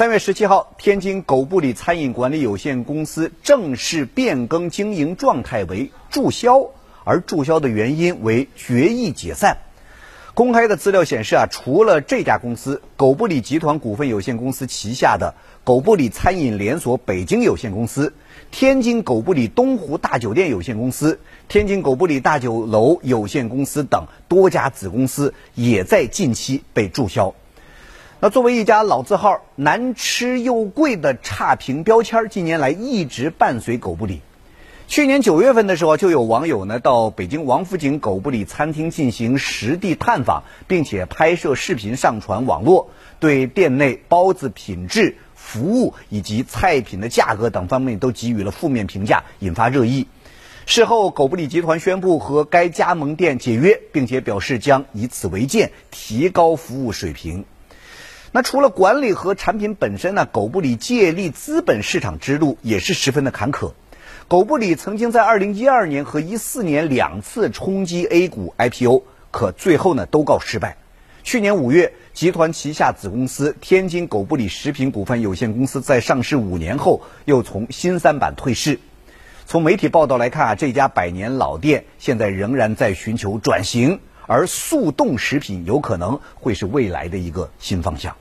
三月十七号，天津狗不理餐饮管理有限公司正式变更经营状态为注销，而注销的原因为决议解散。公开的资料显示啊，除了这家公司，狗不理集团股份有限公司旗下的狗不理餐饮连锁北京有限公司、天津狗不理东湖大酒店有限公司、天津狗不理大酒楼有限公司等多家子公司也在近期被注销。那作为一家老字号，难吃又贵的差评标签，近年来一直伴随狗不理。去年九月份的时候，就有网友呢到北京王府井狗不理餐厅进行实地探访，并且拍摄视频上传网络，对店内包子品质、服务以及菜品的价格等方面都给予了负面评价，引发热议。事后，狗不理集团宣布和该加盟店解约，并且表示将以此为鉴，提高服务水平。那除了管理和产品本身呢，狗不理借力资本市场之路也是十分的坎坷。狗不理曾经在二零一二年和一四年两次冲击 A 股 IPO，可最后呢都告失败。去年五月，集团旗下子公司天津狗不理食品股份有限公司在上市五年后又从新三板退市。从媒体报道来看啊，这家百年老店现在仍然在寻求转型。而速冻食品有可能会是未来的一个新方向。